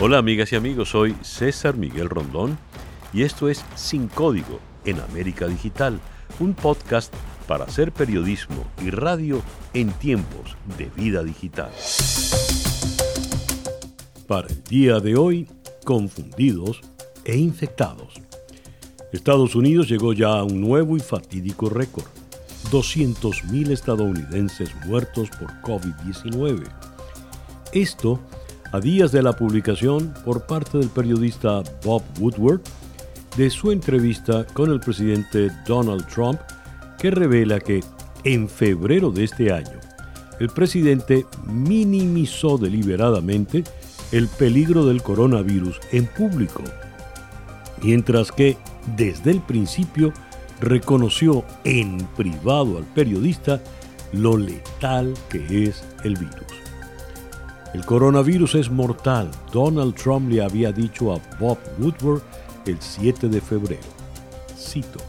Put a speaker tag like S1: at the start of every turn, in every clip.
S1: Hola amigas y amigos, soy César Miguel Rondón y esto es Sin Código en América Digital, un podcast para hacer periodismo y radio en tiempos de vida digital. Para el día de hoy, confundidos e infectados. Estados Unidos llegó ya a un nuevo y fatídico récord. 200.000 estadounidenses muertos por COVID-19. Esto a días de la publicación por parte del periodista Bob Woodward de su entrevista con el presidente Donald Trump, que revela que en febrero de este año el presidente minimizó deliberadamente el peligro del coronavirus en público, mientras que desde el principio reconoció en privado al periodista lo letal que es el virus. El coronavirus es mortal, Donald Trump le había dicho a Bob Woodward el 7 de febrero. Cito,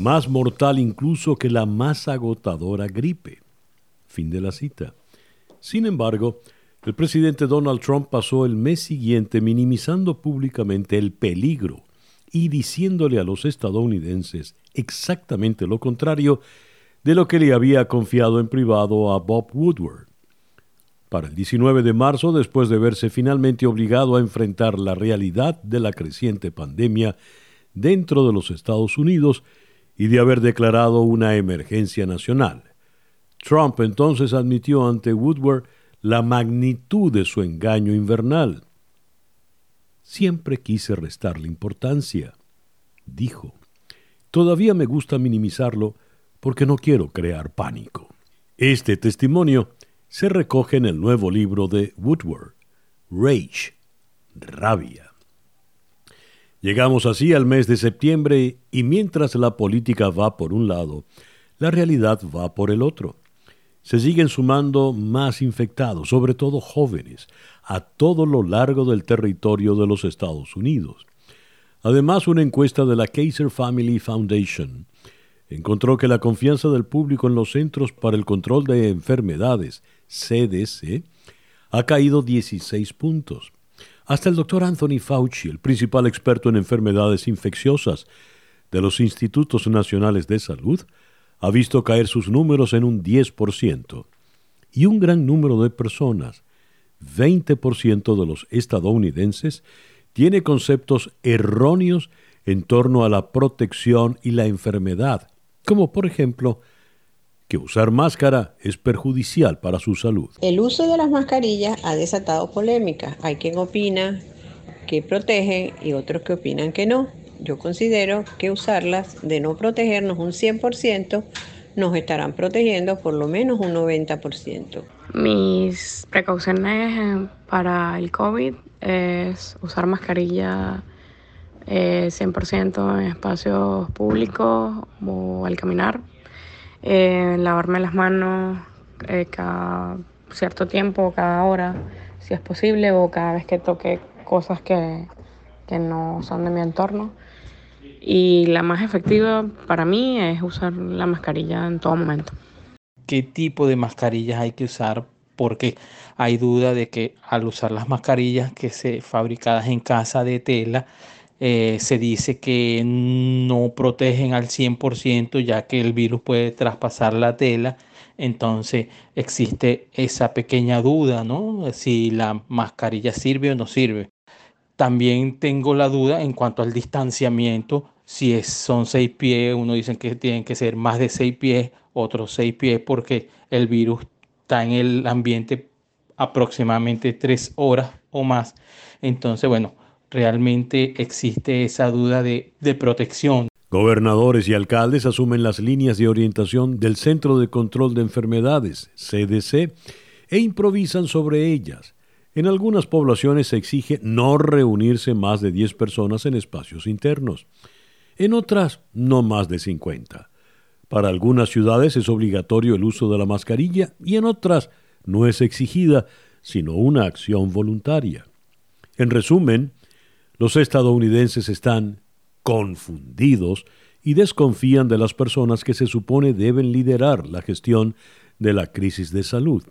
S1: más mortal incluso que la más agotadora gripe. Fin de la cita. Sin embargo, el presidente Donald Trump pasó el mes siguiente minimizando públicamente el peligro y diciéndole a los estadounidenses exactamente lo contrario de lo que le había confiado en privado a Bob Woodward. Para el 19 de marzo, después de verse finalmente obligado a enfrentar la realidad de la creciente pandemia dentro de los Estados Unidos y de haber declarado una emergencia nacional, Trump entonces admitió ante Woodward la magnitud de su engaño invernal. Siempre quise restarle importancia, dijo. Todavía me gusta minimizarlo porque no quiero crear pánico. Este testimonio se recoge en el nuevo libro de Woodward, Rage, Rabia. Llegamos así al mes de septiembre y mientras la política va por un lado, la realidad va por el otro. Se siguen sumando más infectados, sobre todo jóvenes, a todo lo largo del territorio de los Estados Unidos. Además, una encuesta de la Kaiser Family Foundation encontró que la confianza del público en los Centros para el Control de Enfermedades CDC, ha caído 16 puntos. Hasta el doctor Anthony Fauci, el principal experto en enfermedades infecciosas de los Institutos Nacionales de Salud, ha visto caer sus números en un 10%. Y un gran número de personas, 20% de los estadounidenses, tiene conceptos erróneos en torno a la protección y la enfermedad, como por ejemplo que usar máscara es perjudicial para su salud.
S2: El uso de las mascarillas ha desatado polémica. Hay quien opina que protegen y otros que opinan que no. Yo considero que usarlas, de no protegernos un 100%, nos estarán protegiendo por lo menos un 90%.
S3: Mis precauciones para el COVID es usar mascarilla 100% eh, en espacios públicos o al caminar eh, lavarme las manos eh, cada cierto tiempo, cada hora, si es posible, o cada vez que toque cosas que, que no son de mi entorno. Y la más efectiva para mí es usar la mascarilla en todo momento.
S4: ¿Qué tipo de mascarillas hay que usar? Porque hay duda de que al usar las mascarillas que se fabricadas en casa de tela, eh, se dice que no protegen al 100% ya que el virus puede traspasar la tela. Entonces existe esa pequeña duda, ¿no? Si la mascarilla sirve o no sirve. También tengo la duda en cuanto al distanciamiento. Si es, son seis pies, uno dice que tienen que ser más de seis pies, otros seis pies, porque el virus está en el ambiente aproximadamente tres horas o más. Entonces, bueno, realmente existe esa duda de, protección.
S1: Gobernadores y alcaldes asumen las líneas de orientación del Centro de Control de Enfermedades, CDC, e improvisan sobre ellas. En algunas poblaciones se exige no reunirse más de 10 personas en espacios internos. En otras, no más de 50. Para algunas ciudades es obligatorio el uso de la mascarilla y en otras no es exigida, sino una acción voluntaria. En resumen, los estadounidenses están confundidos y desconfían de las personas que se supone deben liderar la gestión de la crisis de salud.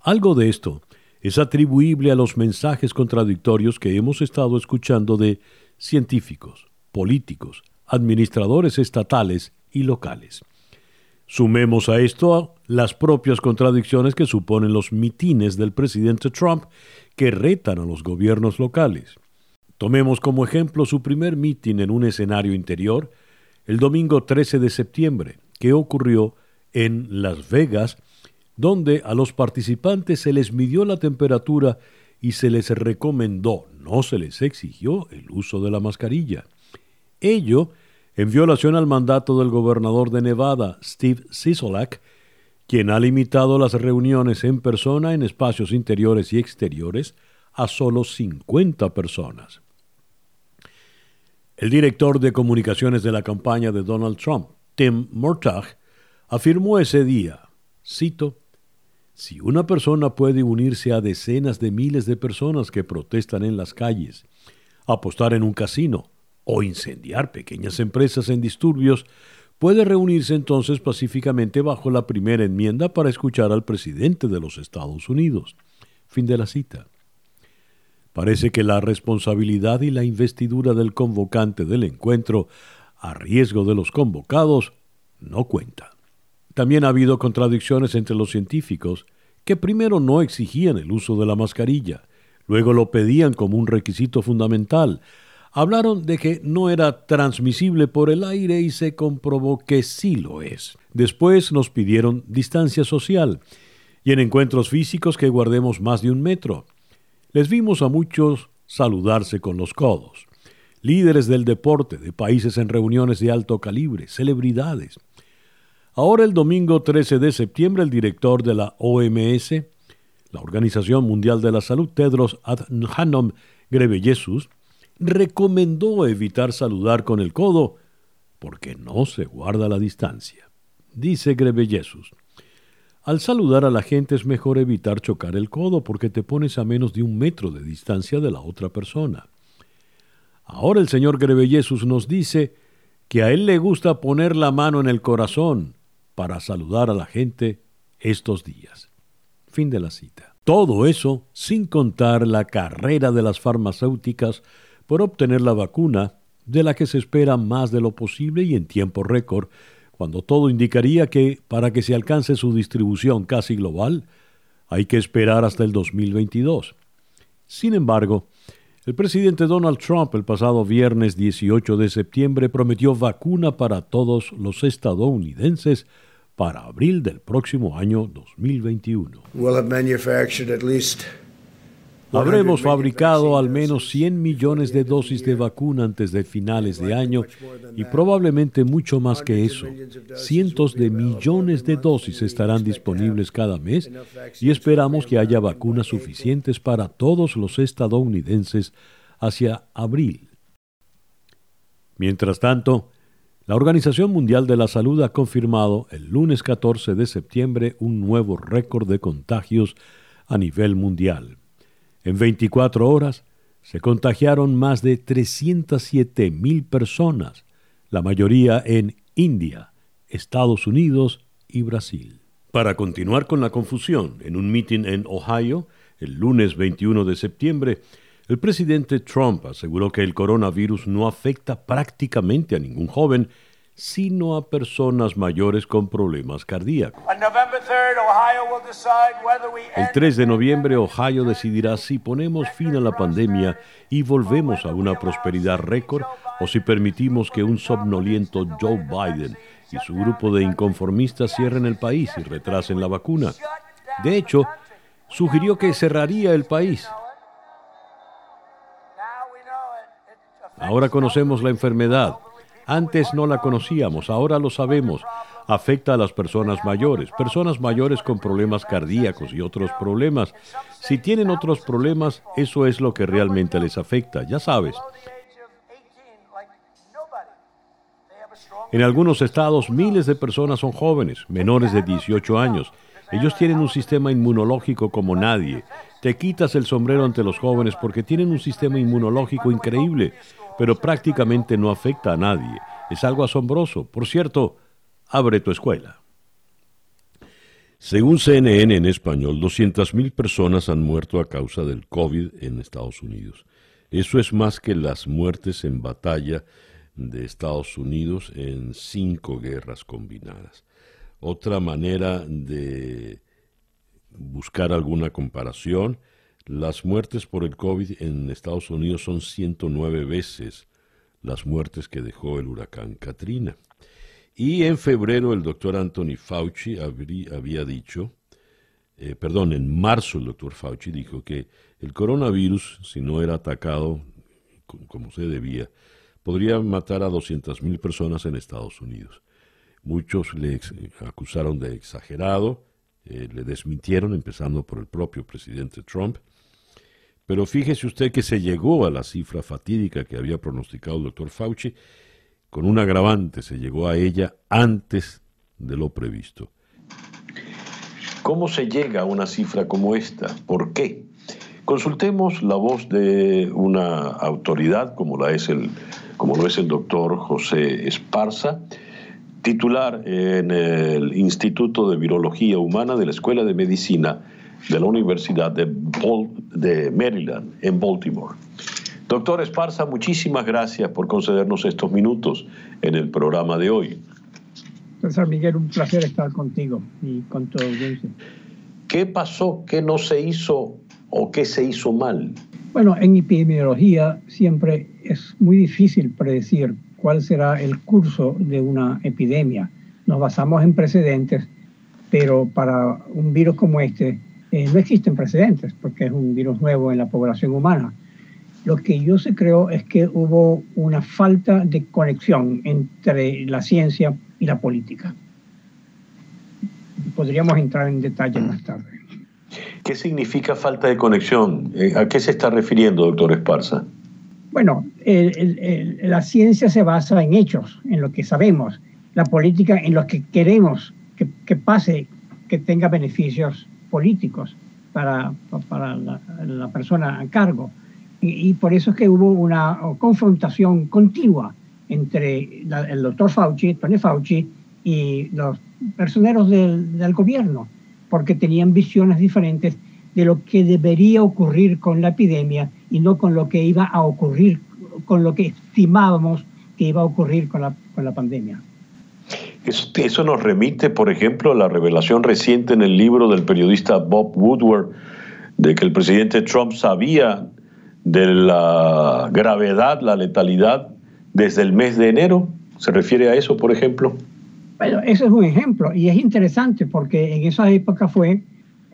S1: Algo de esto es atribuible a los mensajes contradictorios que hemos estado escuchando de científicos, políticos, administradores estatales y locales. Sumemos a esto las propias contradicciones que suponen los mitines del presidente Trump que retan a los gobiernos locales. Tomemos como ejemplo su primer mitin en un escenario interior el domingo 13 de septiembre, que ocurrió en Las Vegas, donde a los participantes se les midió la temperatura y se les recomendó, no se les exigió el uso de la mascarilla. Ello en violación al mandato del gobernador de Nevada, Steve Sisolak, quien ha limitado las reuniones en persona en espacios interiores y exteriores a solo 50 personas. El director de comunicaciones de la campaña de Donald Trump, Tim Murtaugh, afirmó ese día, cito, si una persona puede unirse a decenas de miles de personas que protestan en las calles, apostar en un casino o incendiar pequeñas empresas en disturbios, puede reunirse entonces pacíficamente bajo la primera enmienda para escuchar al presidente de los Estados Unidos. Fin de la cita. Parece que la responsabilidad y la investidura del convocante del encuentro, a riesgo de los convocados, no cuenta. También ha habido contradicciones entre los científicos, que primero no exigían el uso de la mascarilla, luego lo pedían como un requisito fundamental. Hablaron de que no era transmisible por el aire y se comprobó que sí lo es. Después nos pidieron distancia social y en encuentros físicos que guardemos más de un metro. Les vimos a muchos saludarse con los codos. Líderes del deporte de países en reuniones de alto calibre, celebridades. Ahora el domingo 13 de septiembre el director de la OMS, la Organización Mundial de la Salud, Tedros Adhanom Ghebreyesus, recomendó evitar saludar con el codo porque no se guarda la distancia. Dice Ghebreyesus, al saludar a la gente es mejor evitar chocar el codo porque te pones a menos de un metro de distancia de la otra persona. Ahora el señor Ghebreyesus nos dice que a él le gusta poner la mano en el corazón para saludar a la gente estos días. Fin de la cita. Todo eso sin contar la carrera de las farmacéuticas por obtener la vacuna, de la que se espera más de lo posible y en tiempo récord, cuando todo indicaría que para que se alcance su distribución casi global, hay que esperar hasta el 2022. Sin embargo, el presidente Donald Trump el pasado viernes 18 de septiembre prometió vacuna para todos los estadounidenses para abril del próximo año 2021. Habremos fabricado al menos 100 millones de dosis de vacuna antes de finales de año y probablemente mucho más que eso. Cientos de millones de dosis estarán disponibles cada mes y esperamos que haya vacunas suficientes para todos los estadounidenses hacia abril. Mientras tanto, la Organización Mundial de la Salud ha confirmado el lunes 14 de septiembre un nuevo récord de contagios a nivel mundial. En 24 horas se contagiaron más de 307 mil personas, la mayoría en India, Estados Unidos y Brasil. Para continuar con la confusión, en un mitin en Ohio, el lunes 21 de septiembre, el presidente Trump aseguró que el coronavirus no afecta prácticamente a ningún joven, sino a personas mayores con problemas cardíacos. El 3 de noviembre, Ohio decidirá si ponemos fin a la pandemia y volvemos a una prosperidad récord o si permitimos que un somnoliento Joe Biden y su grupo de inconformistas cierren el país y retrasen la vacuna. De hecho, sugirió que cerraría el país. Ahora conocemos la enfermedad. Antes no la conocíamos, ahora lo sabemos. Afecta a las personas mayores, personas mayores con problemas cardíacos y otros problemas. Si tienen otros problemas, eso es lo que realmente les afecta, ya sabes. En algunos estados miles de personas son jóvenes, menores de 18 años. Ellos tienen un sistema inmunológico como nadie. Te quitas el sombrero ante los jóvenes porque tienen un sistema inmunológico increíble pero prácticamente no afecta a nadie. Es algo asombroso. Por cierto, abre tu escuela. Según CNN en español, 200.000 personas han muerto a causa del COVID en Estados Unidos. Eso es más que las muertes en batalla de Estados Unidos en cinco guerras combinadas. Otra manera de buscar alguna comparación, las muertes por el COVID en Estados Unidos son 109 veces las muertes que dejó el huracán Katrina. Y en febrero el doctor Anthony Fauci había dicho, eh, perdón, en marzo el doctor Fauci dijo que el coronavirus, si no era atacado como se debía, podría matar a 200.000 personas en Estados Unidos. Muchos le acusaron de exagerado, eh, le desmintieron, empezando por el propio presidente Trump. Pero fíjese usted que se llegó a la cifra fatídica que había pronosticado el doctor Fauci con un agravante, se llegó a ella antes de lo previsto.
S5: ¿Cómo se llega a una cifra como esta? ¿Por qué? Consultemos la voz de una autoridad como, la es el, como lo es el doctor José Esparza, titular en el Instituto de Virología Humana de la Escuela de Medicina de la Universidad de, de Maryland, en Baltimore. Doctor Esparza, muchísimas gracias por concedernos estos minutos en el programa de hoy.
S6: Profesor Miguel, un placer estar contigo y con tu audiencia.
S5: ¿Qué pasó? ¿Qué no se hizo o qué se hizo mal?
S6: Bueno, en epidemiología siempre es muy difícil predecir cuál será el curso de una epidemia. Nos basamos en precedentes, pero para un virus como este eh, no existen precedentes porque es un virus nuevo en la población humana. Lo que yo se creo es que hubo una falta de conexión entre la ciencia y la política. Podríamos entrar en detalle más tarde.
S5: ¿Qué significa falta de conexión? Eh, ¿A qué se está refiriendo, doctor Esparza?
S6: Bueno, la ciencia se basa en hechos, en lo que sabemos, la política en lo que queremos que, pase, que tenga beneficios políticos para, la persona a cargo. Y, por eso es que hubo una confrontación continua entre el doctor Fauci, Tony Fauci, y los personeros del gobierno, porque tenían visiones diferentes de lo que debería ocurrir con la epidemia y no con lo que iba a ocurrir, con lo que estimábamos que iba a ocurrir con la, con la pandemia.
S5: Eso, eso, nos remite, por ejemplo, a la revelación reciente en el libro del periodista Bob Woodward de que el presidente Trump sabía de la gravedad, la letalidad desde el mes de enero? ¿Se refiere a eso, por ejemplo?
S6: Bueno, ese es un ejemplo y es interesante porque en esa época fue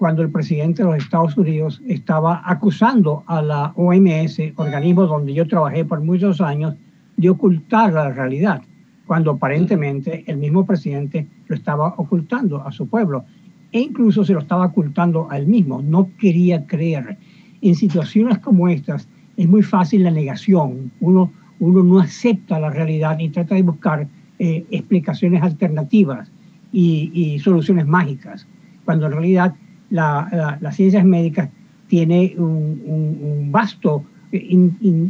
S6: cuando el presidente de los Estados Unidos estaba acusando a la OMS, organismo donde yo trabajé por muchos años, de ocultar la realidad, cuando aparentemente el mismo presidente lo estaba ocultando a su pueblo e incluso se lo estaba ocultando a él mismo, no quería creer en situaciones como estas es muy fácil la negación. Uno, uno no acepta la realidad y trata de buscar eh, explicaciones alternativas y, soluciones mágicas, cuando en realidad la, las ciencias médicas tiene un, vasto eh,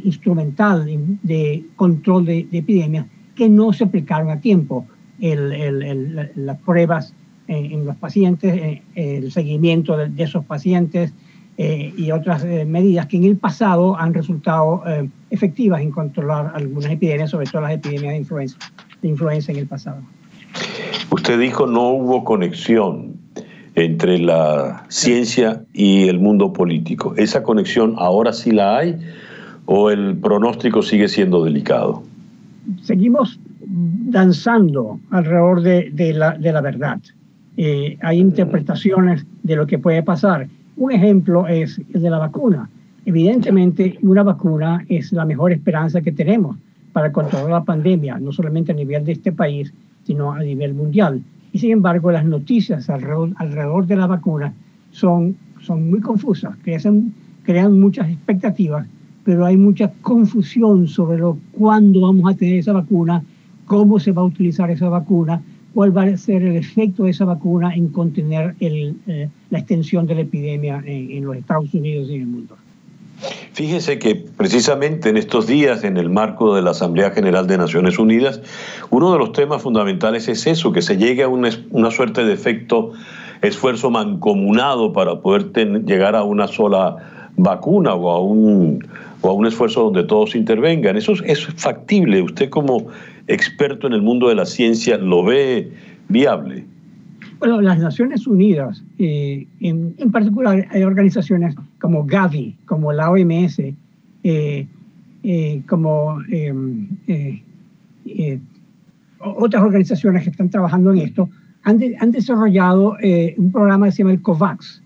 S6: instrumental de control de, epidemias que no se aplicaron a tiempo. las pruebas en, los pacientes, eh, el seguimiento de esos pacientes, eh, y otras eh, medidas que en el pasado han resultado eh, efectivas en controlar algunas epidemias, sobre todo las epidemias de influenza, de influenza en el pasado.
S5: Usted dijo no hubo conexión entre la ciencia y el mundo político. ¿Esa conexión ahora sí la hay o el pronóstico sigue siendo delicado?
S6: Seguimos danzando alrededor de, la, verdad. hay interpretaciones de lo que puede pasar un ejemplo es el de la vacuna. Evidentemente, una vacuna es la mejor esperanza que tenemos para controlar la pandemia, no solamente a nivel de este país, sino a nivel mundial. Y sin embargo, las noticias alrededor, de la vacuna son, son muy confusas, crean, muchas expectativas, pero hay mucha confusión sobre lo, cuándo vamos a tener esa vacuna, cómo se va a utilizar esa vacuna, cuál va a ser el efecto de esa vacuna en contener el, eh, la extensión de la epidemia en, los Estados Unidos y en el mundo.
S5: Fíjese que precisamente en estos días, en el marco de la Asamblea General de Naciones Unidas, uno de los temas fundamentales es eso, que se llegue a una, una suerte de efecto
S1: esfuerzo mancomunado para poder llegar a una sola vacuna o a un, o a un esfuerzo donde todos intervengan. Eso es, factible. Usted como experto en el mundo de la ciencia lo ve viable.
S6: Bueno, las Naciones Unidas, eh, en, particular hay organizaciones como Gavi, como la OMS, eh, eh, como em, otras organizaciones que están trabajando en esto, han, han desarrollado un programa que se llama el COVAX,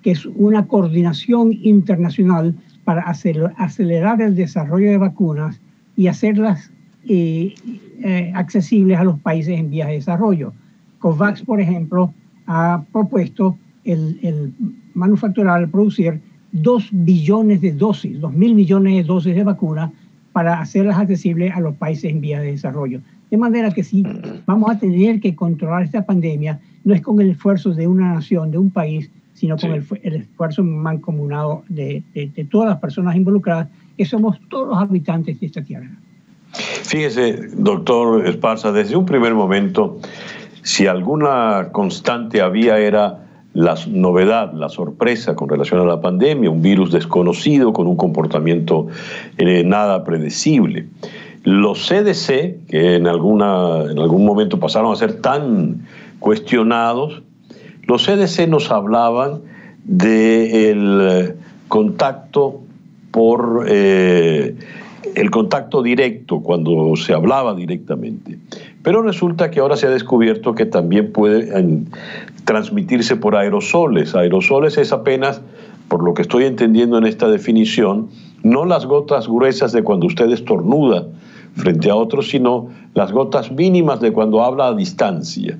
S6: que es una coordinación internacional para acelerar el desarrollo de vacunas y hacerlas eh, eh, accesibles a los países en vías de desarrollo. COVAX, por ejemplo, ha propuesto el, el manufacturar, producir dos billones de dosis, dos mil millones de dosis de vacunas para hacerlas accesibles a los países en vías de desarrollo. De manera que si vamos a tener que controlar esta pandemia, no es con el esfuerzo de una nación, de un país, sino con el, esfuerzo mancomunado de, de, todas las personas involucradas, que somos todos los habitantes de esta tierra.
S1: Fíjese, doctor Esparza, desde un primer momento, si alguna constante había era la novedad, la sorpresa con relación a la pandemia, un virus desconocido con un comportamiento eh, nada predecible. Los CDC, que en, alguna, en algún momento pasaron a ser tan cuestionados, los CDC nos hablaban del contacto por eh, el contacto directo cuando se hablaba directamente. Pero resulta que ahora se ha descubierto que también puede transmitirse por aerosoles. Aerosoles es apenas, por lo que estoy entendiendo en esta definición, no las gotas gruesas de cuando usted estornuda frente a otros, sino las gotas mínimas de cuando habla a distancia.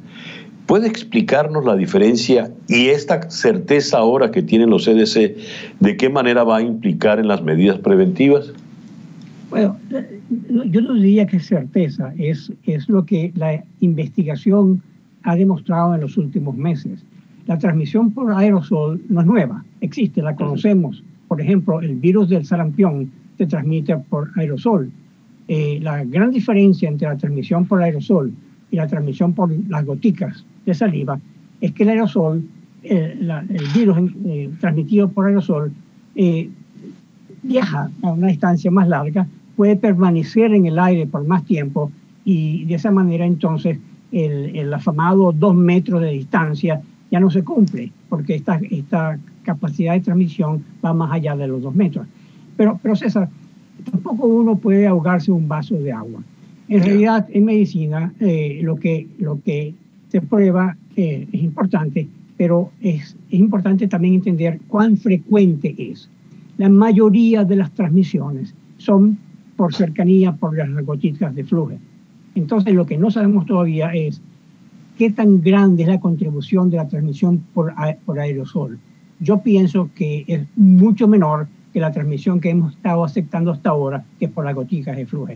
S1: ¿Puede explicarnos la diferencia y esta certeza ahora que tienen los CDC de qué manera va a implicar en las medidas preventivas?
S6: Bueno, yo no diría que certeza, es, es lo que la investigación ha demostrado en los últimos meses. La transmisión por aerosol no es nueva, existe, la conocemos. Por ejemplo, el virus del sarampión se transmite por aerosol. Eh, la gran diferencia entre la transmisión por aerosol y la transmisión por las goticas de saliva es que el aerosol, el virus eh, transmitido por aerosol, eh, viaja a una distancia más larga, puede permanecer en el aire por más tiempo y de esa manera entonces el, el afamado dos metros de distancia ya no se cumple porque esta, esta capacidad de transmisión va más allá de los dos metros. Pero, pero César, tampoco uno puede ahogarse un vaso de agua. En realidad, en medicina, eh, lo, que, lo que se prueba es importante, pero es, es importante también entender cuán frecuente es. La mayoría de las transmisiones son por cercanía, por las gotitas de flujo. Entonces, lo que no sabemos todavía es qué tan grande es la contribución de la transmisión por, por aerosol. Yo pienso que es mucho menor que la transmisión que hemos estado aceptando hasta ahora, que es por las gotitas de flujo.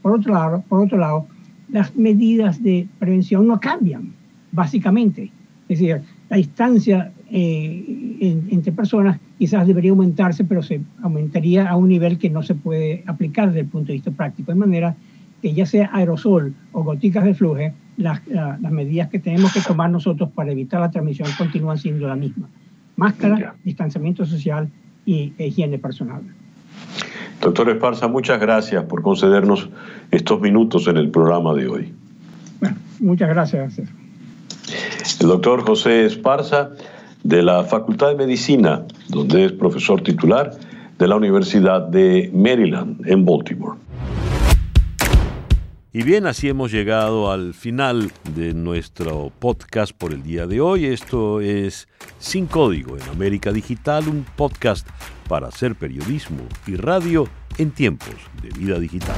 S6: Por otro lado, por otro lado las medidas de prevención no cambian, básicamente. Es decir, la distancia eh, entre personas quizás debería aumentarse, pero se aumentaría a un nivel que no se puede aplicar desde el punto de vista práctico. De manera que ya sea aerosol o goticas de flujo, las, las medidas que tenemos que tomar nosotros para evitar la transmisión continúan siendo la misma. Máscara, distanciamiento social y higiene personal.
S1: Doctor Esparza, muchas gracias por concedernos estos minutos en el programa de hoy.
S6: Bueno, muchas gracias.
S1: El doctor José Esparza, de la Facultad de Medicina, donde es profesor titular de la Universidad de Maryland, en Baltimore.
S7: Y bien, así hemos llegado al final de nuestro podcast por el día de hoy. Esto es Sin Código en América Digital, un podcast para hacer periodismo y radio en tiempos de vida digital.